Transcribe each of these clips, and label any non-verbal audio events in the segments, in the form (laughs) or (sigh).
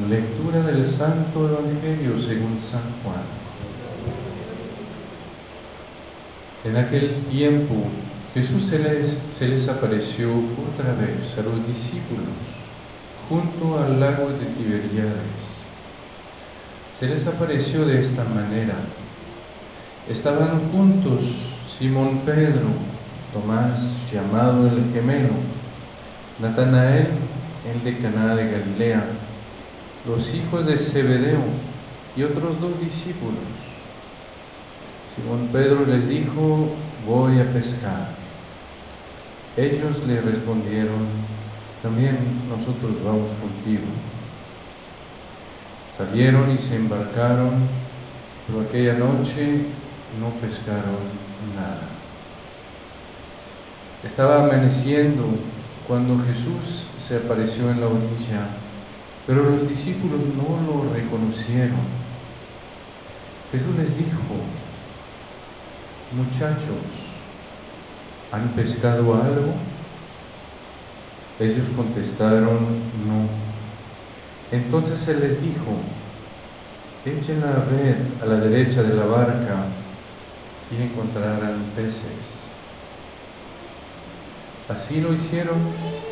Lectura del Santo Evangelio según San Juan. En aquel tiempo Jesús se les, se les apareció otra vez a los discípulos junto al lago de Tiberíades. Se les apareció de esta manera. Estaban juntos Simón Pedro, Tomás llamado el gemelo, Natanael, el de Caná de Galilea, los hijos de Zebedeo y otros dos discípulos. Simón Pedro les dijo, voy a pescar. Ellos le respondieron, también nosotros vamos contigo. Salieron y se embarcaron, pero aquella noche no pescaron nada. Estaba amaneciendo cuando Jesús se apareció en la orilla pero los discípulos no lo reconocieron. Jesús les dijo, muchachos, ¿han pescado algo? Ellos contestaron, no. Entonces se les dijo, echen la red a la derecha de la barca y encontrarán peces. Así lo hicieron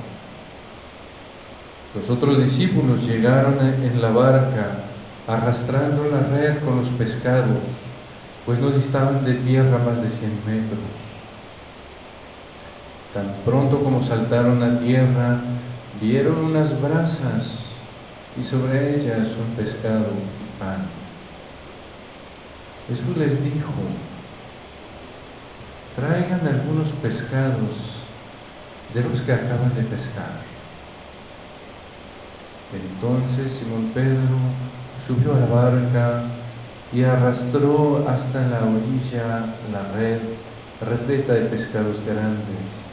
Los otros discípulos llegaron en la barca arrastrando la red con los pescados, pues no distaban de tierra más de cien metros. Tan pronto como saltaron a tierra, vieron unas brasas y sobre ellas un pescado y pan. Jesús les dijo, traigan algunos pescados de los que acaban de pescar. Entonces Simón Pedro subió a la barca y arrastró hasta la orilla la red repleta de pescados grandes.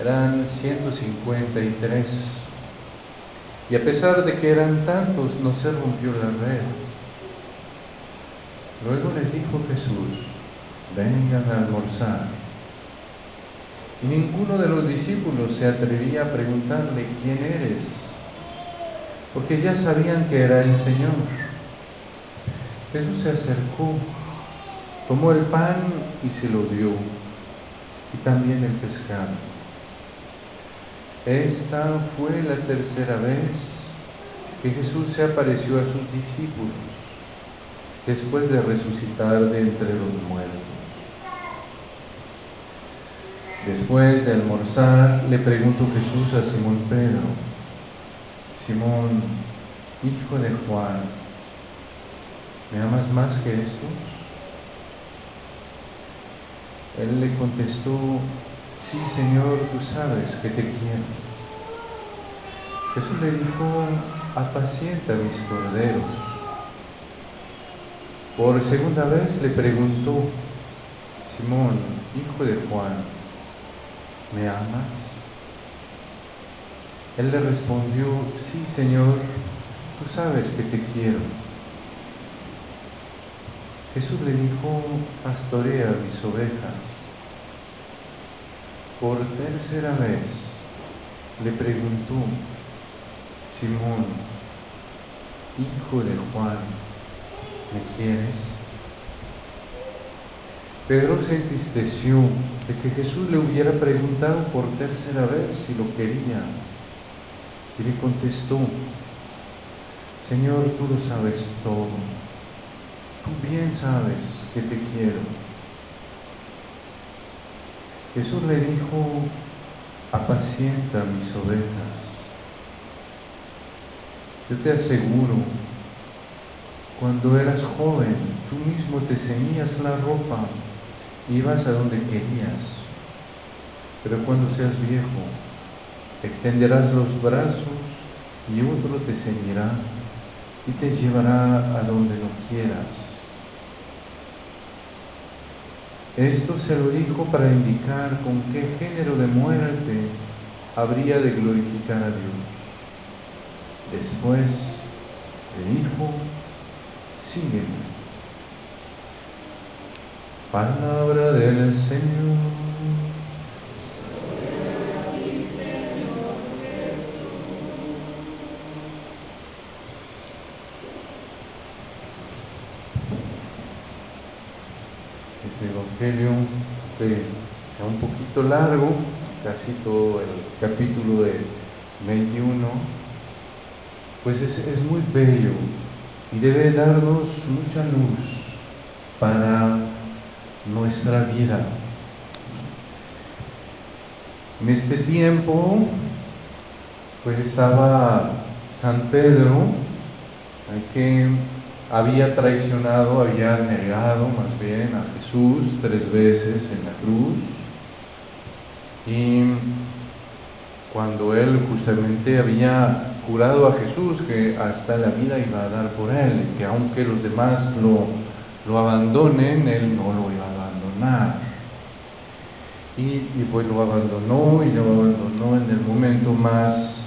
Eran 153. Y a pesar de que eran tantos, no se rompió la red. Luego les dijo Jesús, vengan a almorzar. Y ninguno de los discípulos se atrevía a preguntarle, ¿quién eres? Porque ya sabían que era el Señor. Jesús se acercó, tomó el pan y se lo dio, y también el pescado. Esta fue la tercera vez que Jesús se apareció a sus discípulos después de resucitar de entre los muertos. Después de almorzar, le preguntó Jesús a Simón Pedro, Simón, hijo de Juan, ¿me amas más que estos? Él le contestó, sí Señor, tú sabes que te quiero. Jesús le dijo, apacienta mis corderos. Por segunda vez le preguntó, Simón, hijo de Juan, ¿me amas? Él le respondió, sí Señor, tú sabes que te quiero. Jesús le dijo, pastorea mis ovejas. Por tercera vez le preguntó, Simón, hijo de Juan, ¿me quieres? Pedro se entristeció de que Jesús le hubiera preguntado por tercera vez si lo quería. Y le contestó, Señor, tú lo sabes todo, tú bien sabes que te quiero. Jesús le dijo, apacienta mis ovejas. Yo te aseguro, cuando eras joven, tú mismo te ceñías la ropa, ibas a donde querías, pero cuando seas viejo, extenderás los brazos y otro te ceñirá y te llevará a donde no quieras. Esto se lo dijo para indicar con qué género de muerte habría de glorificar a Dios. Después le dijo, sígueme. Palabra del Señor. Evangelio, que sea un poquito largo, el capítulo de 21, pues es, es muy bello y debe darnos mucha luz para nuestra vida. En este tiempo, pues estaba San Pedro, que había traicionado, había negado más bien a Jesús tres veces en la cruz. Y cuando él justamente había jurado a Jesús que hasta la vida iba a dar por él, que aunque los demás lo, lo abandonen, él no lo iba a abandonar. Y, y, pues lo abandonó y lo abandonó en el momento más,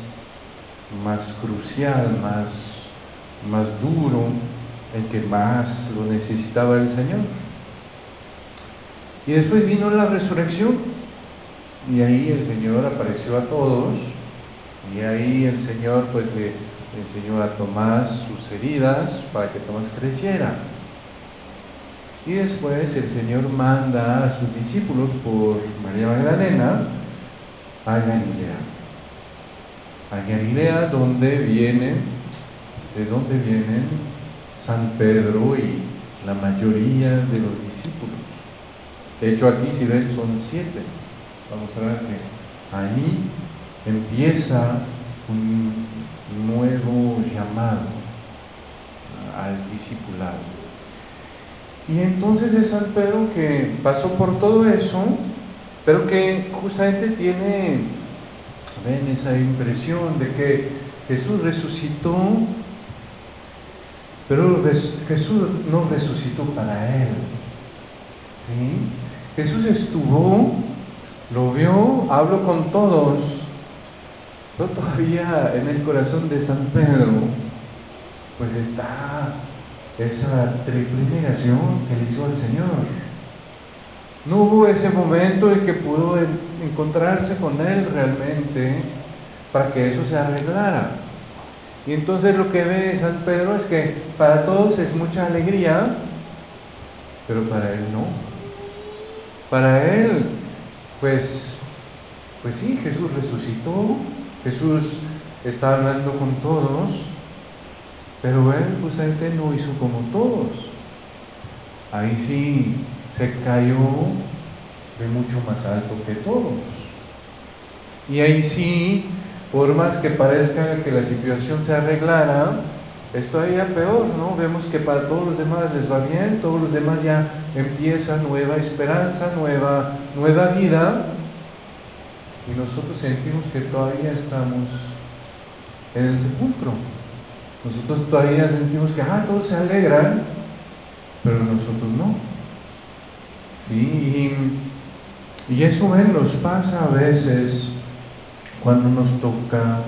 más crucial, más, más duro, el que más lo necesitaba el Señor. Y después vino la resurrección y ahí el Señor apareció a todos y ahí el Señor pues le enseñó a Tomás sus heridas para que Tomás creciera. Y después el Señor manda a sus discípulos por María Magdalena a Galilea. A Galilea donde vienen, de donde vienen San Pedro y la mayoría de los discípulos. De hecho, aquí si ven son siete. Vamos a ver que ahí empieza un nuevo llamado al discipulado. Y entonces es San Pedro que pasó por todo eso, pero que justamente tiene, esa impresión de que Jesús resucitó pero Jesús no resucitó para él. ¿sí? Jesús estuvo, lo vio, habló con todos, pero todavía en el corazón de San Pedro, pues está esa triple negación que le hizo al Señor. No hubo ese momento en que pudo encontrarse con Él realmente para que eso se arreglara. Y entonces lo que ve San Pedro es que para todos es mucha alegría, pero para él no. Para él, pues, pues sí, Jesús resucitó, Jesús está hablando con todos, pero él justamente no hizo como todos. Ahí sí se cayó de mucho más alto que todos. Y ahí sí por más que parezca que la situación se arreglara, es todavía peor, ¿no? Vemos que para todos los demás les va bien, todos los demás ya empieza nueva esperanza, nueva, nueva vida, y nosotros sentimos que todavía estamos en el sepulcro. Nosotros todavía sentimos que, ah, todos se alegran, pero nosotros no. ¿Sí? Y, y eso nos pasa a veces cuando nos toca,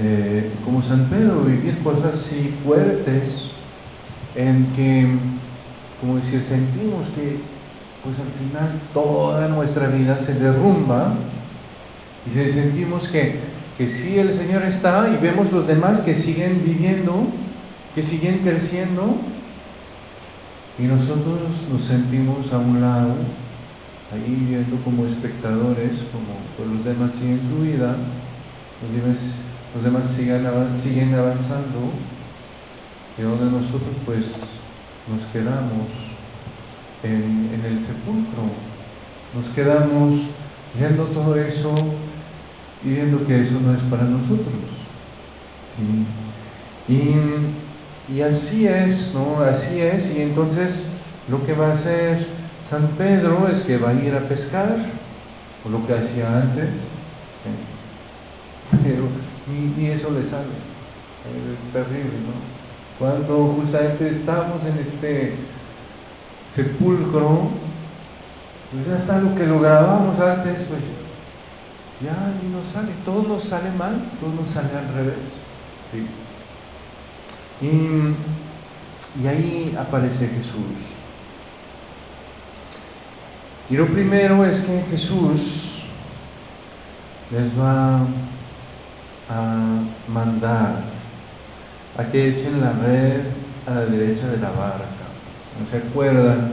eh, como San Pedro, vivir cosas así fuertes, en que, como decir, sentimos que pues al final toda nuestra vida se derrumba y sentimos que, que sí el Señor está y vemos los demás que siguen viviendo, que siguen creciendo y nosotros nos sentimos a un lado ahí viendo como espectadores, como los demás siguen su vida, los demás, los demás siguen, siguen avanzando, y donde nosotros pues nos quedamos en, el sepulcro, nos quedamos viendo todo eso y viendo que eso no es para nosotros. Y, y así es, ¿no? Así es, y entonces lo que va a hacer San Pedro es que va a ir a pescar, o lo que hacía antes, pero ni, eso le sale. Es terrible, ¿no? cuando justamente estamos en este sepulcro, pues ya está lo que lo grabamos antes, pues ya no sale, todo nos sale mal, todo nos sale al revés. ¿sí? Y, y ahí aparece Jesús. Y lo primero es que Jesús les va a mandar a que echen la red a la derecha de la barca. ¿No se acuerdan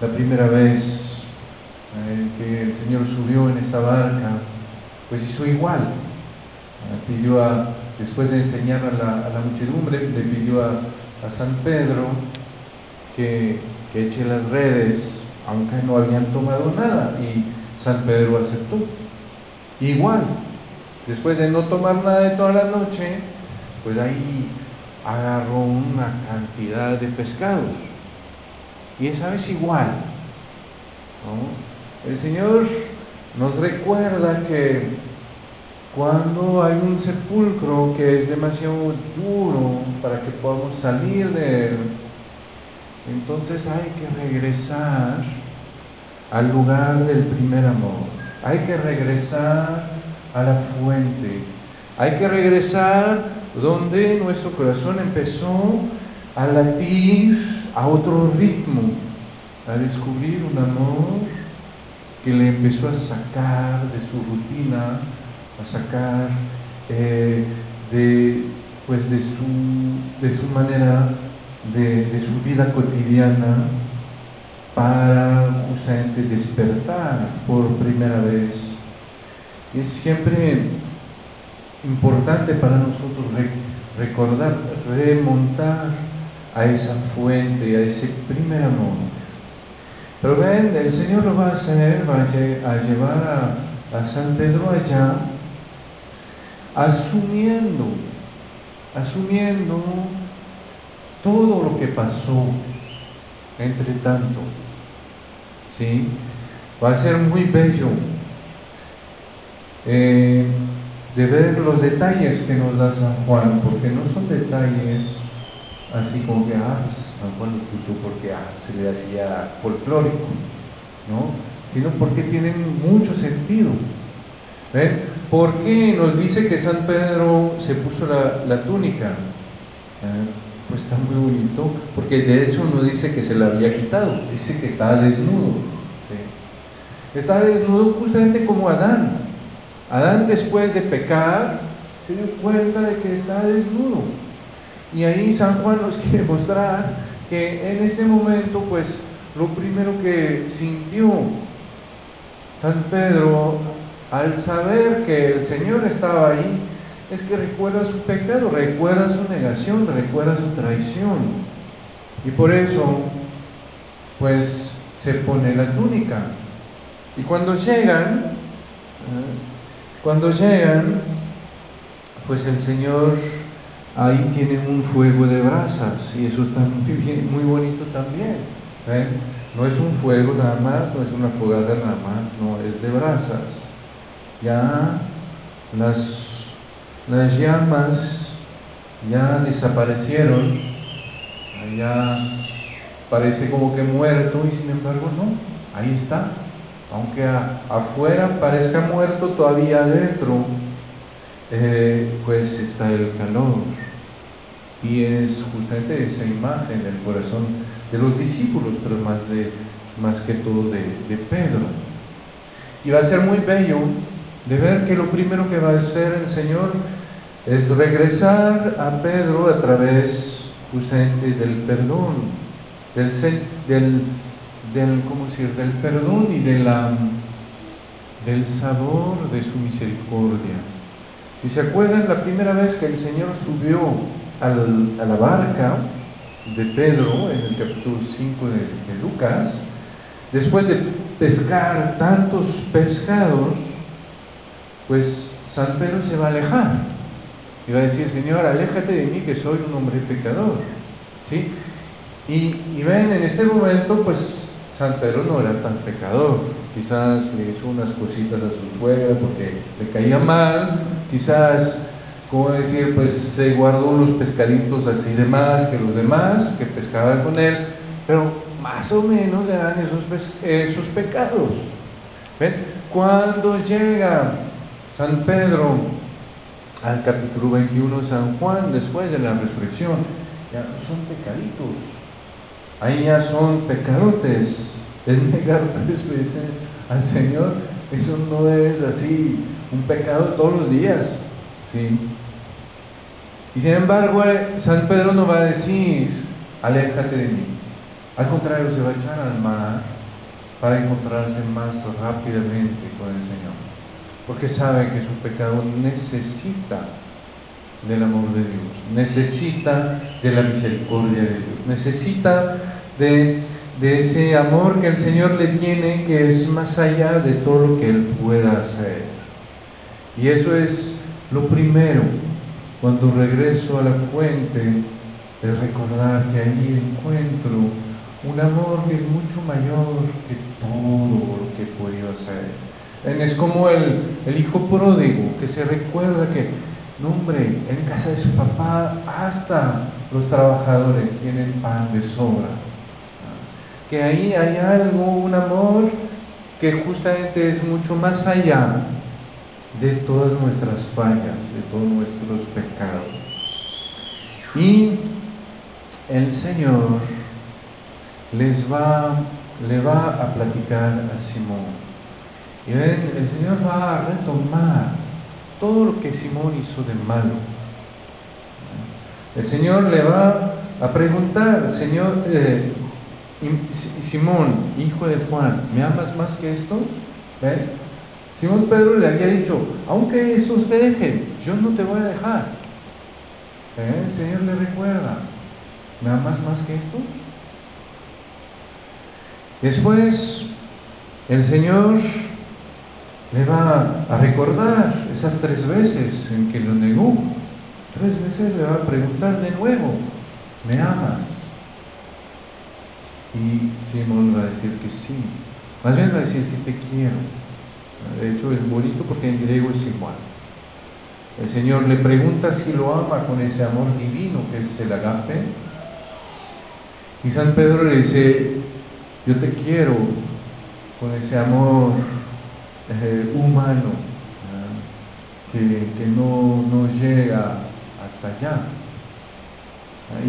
la primera vez eh, que el Señor subió en esta barca? Pues hizo igual. Eh, pidió a, después de enseñar a la, muchedumbre, le pidió a, San Pedro que, que eche las redes, aunque no habían tomado nada, y San Pedro aceptó. Igual, después de no tomar nada de toda la noche, pues ahí agarró una cantidad de pescados. Y esa vez igual. El Señor nos recuerda que cuando hay un sepulcro que es demasiado duro para que podamos salir de él, entonces hay que regresar al lugar del primer amor. Hay que regresar a la fuente. Hay que regresar donde nuestro corazón empezó a latir a otro ritmo, a descubrir un amor que le empezó a sacar de su rutina, a sacar eh, de, pues de, su, de su manera, de, de su vida cotidiana, para justamente despertar por primera vez. Es siempre importante para nosotros recordar, remontar a esa fuente, a ese primer amor. Pero ven, el Señor lo va a hacer, va a llevar a, a San Pedro allá, asumiendo, asumiendo todo lo que pasó entre tanto. ¿Sí? Va a ser muy bello. Eh, de ver los detalles que nos da San Juan, porque no son detalles así como que, ah, pues San Juan los puso porque ah, se le hacía folclórico, ¿no? Sino porque tienen mucho sentido. ¿Ven? ¿Por qué nos dice que San Pedro se puso la, túnica? Ah, pues está muy bonito, porque de hecho no dice que se la había quitado, dice que estaba desnudo. Estaba desnudo justamente como Adán, Adán después de pecar se dio cuenta de que está desnudo. Y ahí San Juan nos (laughs) quiere mostrar que en este momento, pues lo primero que sintió San Pedro al saber que el Señor estaba ahí, es que recuerda su pecado, recuerda su negación, recuerda su traición. Y por eso, pues se pone la túnica. Y cuando llegan, cuando llegan, pues el Señor ahí tiene un fuego de brasas y eso está muy, bonito también. No es un fuego nada más, no es una fogata nada más, no, es de brasas. Ya las, las llamas ya desaparecieron, ya parece como que muerto y sin embargo no, ahí está, aunque afuera parezca muerto, todavía adentro, eh, pues está el calor. Y es justamente esa imagen del corazón de los discípulos, pero más, de, más que todo de, Pedro. Y va a ser muy bello de ver que lo primero que va a hacer el Señor es regresar a Pedro a través justamente del perdón, del del, ¿cómo decir? del perdón y de la, del sabor de su misericordia. Si se acuerdan, la primera vez que el Señor subió al, a la barca de Pedro, en el capítulo 5 de, de Lucas, después de pescar tantos pescados, pues San Pedro se va a alejar y va a decir, Señor, aléjate de mí que soy un hombre pecador. ¿Sí? Y, y ven, en este momento, pues San Pedro no era tan pecador, quizás le hizo unas cositas a su suegra porque le caía mal, quizás como decir, pues se guardó unos pescaditos así de más que los demás que pescaban con él, pero más o menos eran esos, esos pecados. ¿Ven? Cuando llega San Pedro al capítulo 21 de San Juan, después de la resurrección, ya son pecaditos, ahí ya son pecadotes, es negar tres veces al Señor, eso no es así un pecado todos los días, ¿sí? Y sin embargo, eh, San Pedro no va a decir, aléjate de mí. Al contrario, se va a echar al mar para encontrarse más rápidamente con el Señor. Porque sabe que su pecado necesita del amor de Dios, necesita de la misericordia de Dios, necesita de, ese amor que el Señor le tiene, que es más allá de todo lo que Él pueda hacer. Y eso es lo primero cuando regreso a la fuente, es recordar que allí encuentro un amor que es mucho mayor que todo lo que he podido hacer. Es como el, el hijo pródigo que se recuerda que, no hombre, en casa de su papá hasta los trabajadores tienen pan de sobra. Que ahí hay algo, un amor que justamente es mucho más allá de todas nuestras fallas, de todos nuestros pecados. Y el Señor les va, le va a platicar a Simón. Y ven, el Señor va a retomar todo lo que Simón hizo de malo. El Señor le va a preguntar, Señor, eh, Simón, hijo de Juan, ¿me amas más que estos? ¿Ven? Simón Pedro le había dicho, aunque estos te dejen, yo no te voy a dejar. ¿Eh? El Señor le recuerda, ¿me amas más que estos? Después, el Señor le va a recordar esas tres veces en que lo negó. Tres veces le va a preguntar de nuevo, ¿me amas? Y Simón va a decir que sí. Más bien va a decir, sí te quiero. De hecho, es bonito porque en griego es igual. El Señor le pregunta si lo ama con ese amor divino que es el agape. Y San Pedro le dice, yo te quiero con ese amor humano que, que, no, no llega hasta allá.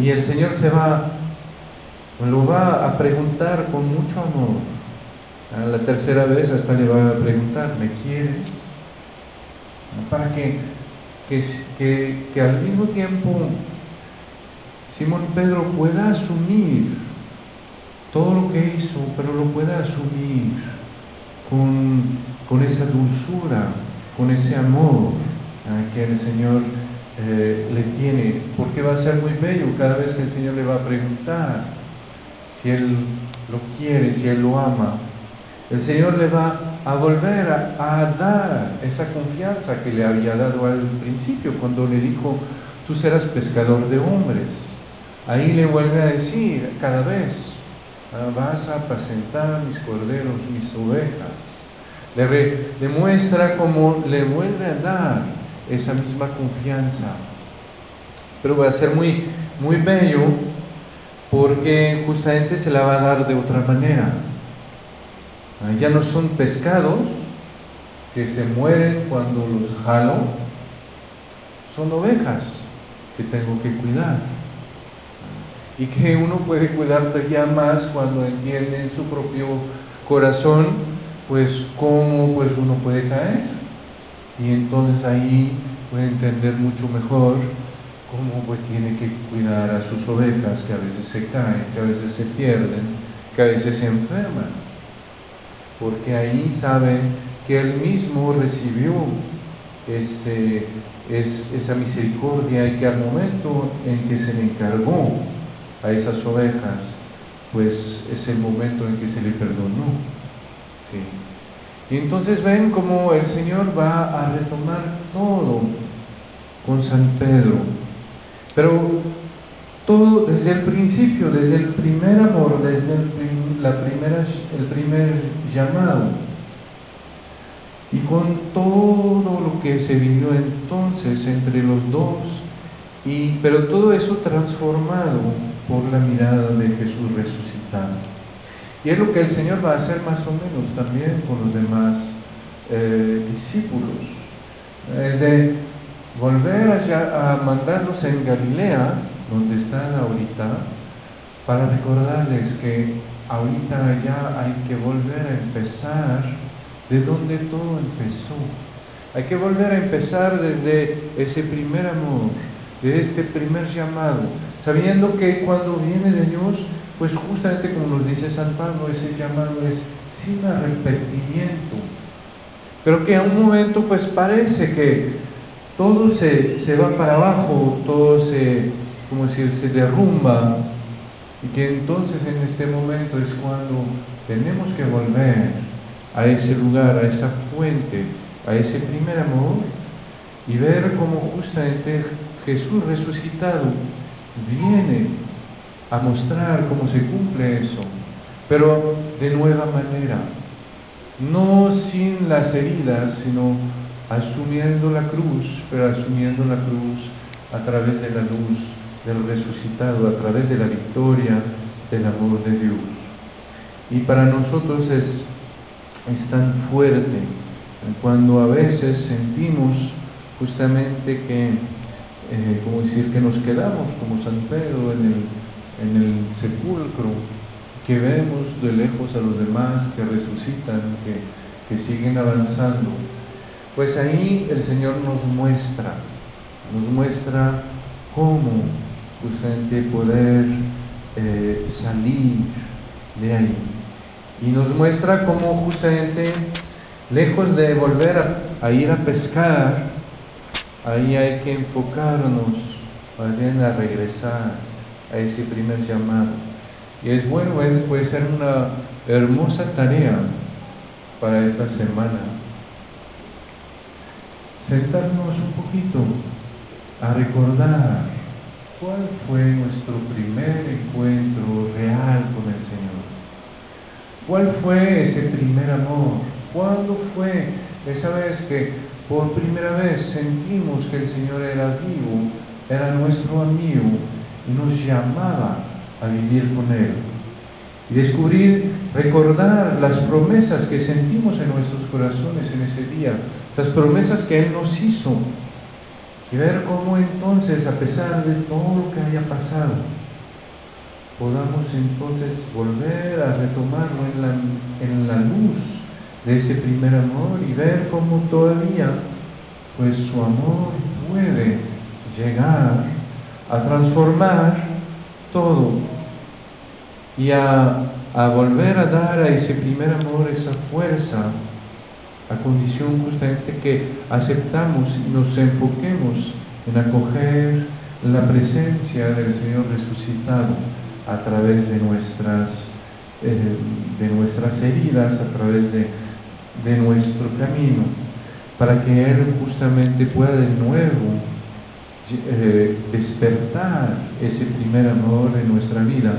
Y el Señor se va, lo va a preguntar con mucho amor. La tercera vez hasta le va a preguntar, ¿me quieres? Para que, que, que, al mismo tiempo Simón Pedro pueda asumir todo lo que hizo, pero lo pueda asumir con, con esa dulzura, con ese amor que el Señor eh, le tiene, porque va a ser muy bello cada vez que el Señor le va a preguntar si Él lo quiere, si Él lo ama, el Señor le va a volver a, dar esa confianza que le había dado al principio cuando le dijo, tú serás pescador de hombres. Ahí le vuelve a decir cada vez, ah, vas a apacentar mis corderos, mis ovejas. Le demuestra cómo le vuelve a dar esa misma confianza. Pero va a ser muy, muy bello porque justamente se la va a dar de otra manera. Ah, ya no son pescados que se mueren cuando los jalo, son ovejas que tengo que cuidar. Y que uno puede cuidar ya más cuando entiende en su propio corazón, pues cómo pues uno puede caer. Y entonces ahí puede entender mucho mejor cómo pues tiene que cuidar a sus ovejas que a veces se caen, que a veces se pierden, que a veces se enferman porque ahí sabe que él mismo recibió ese, esa misericordia y que al momento en que se le encargó a esas ovejas, pues es el momento en que se le perdonó. Y entonces ven cómo el Señor va a retomar todo con San Pedro, pero todo desde el principio, desde el primer amor, desde el, la primera, el primer llamado. y con todo lo que se vivió entonces entre los dos, y, pero todo eso transformado por la mirada de Jesús resucitado. Y es lo que el Señor va a hacer más o menos también con los demás eh, discípulos. Es de volver a mandarlos en Galilea, donde están ahorita, para recordarles que ahorita ya hay que volver a empezar de donde todo empezó. Hay que volver a empezar desde ese primer amor, de este primer llamado, sabiendo que cuando viene de Dios, pues justamente como nos dice San Pablo, ese llamado es sin arrepentimiento, pero que a un momento pues parece que todo se, se va para abajo, todo se, como decir, se derrumba, y que entonces en este momento es cuando tenemos que volver a ese lugar, a esa fuente, a ese primer amor y ver cómo justamente Jesús resucitado viene a mostrar cómo se cumple eso, pero de nueva manera, no sin las heridas, sino asumiendo la cruz, pero asumiendo la cruz a través de la luz del resucitado, a través de la victoria del amor de Dios. Y para nosotros es es tan fuerte cuando a veces sentimos justamente que, eh, como decir, que nos quedamos como San Pedro en el, en el sepulcro, que vemos de lejos a los demás que resucitan, que, que siguen avanzando, pues ahí el Señor nos muestra, nos muestra cómo justamente poder eh, salir de ahí. Y nos muestra cómo justamente, lejos de volver a, ir a pescar, ahí hay que enfocarnos más bien a regresar a ese primer llamado. Y es bueno, puede ser una hermosa tarea para esta semana. Sentarnos un poquito a recordar cuál fue nuestro primer encuentro real con el Señor. ¿Cuál fue ese primer amor? ¿Cuándo fue esa vez que por primera vez sentimos que el Señor era vivo, era nuestro amigo nos llamaba a vivir con Él? Y descubrir, recordar las promesas que sentimos en nuestros corazones en ese día, esas promesas que Él nos hizo, y ver cómo entonces, a pesar de todo lo que haya pasado, podamos entonces volver a retomarlo en la, en la luz de ese primer amor y ver cómo todavía pues su amor puede llegar a transformar todo y a, a, volver a dar a ese primer amor esa fuerza a condición justamente que aceptamos y nos enfoquemos en acoger la presencia del Señor resucitado a través de nuestras, eh, de nuestras heridas, a través de, de nuestro camino, para que Él justamente pueda de nuevo eh, despertar ese primer amor en nuestra vida,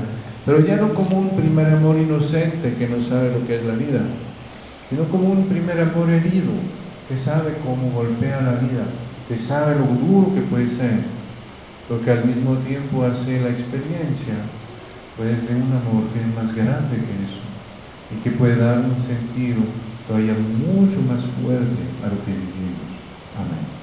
pero ya no como un primer amor inocente que no sabe lo que es la vida, sino como un primer amor herido que sabe cómo golpea la vida, que sabe lo duro que puede ser, pero que al mismo tiempo hace la experiencia pues de un amor que es más grande que eso y que puede dar un sentido todavía mucho más fuerte a lo que vivimos. Amén.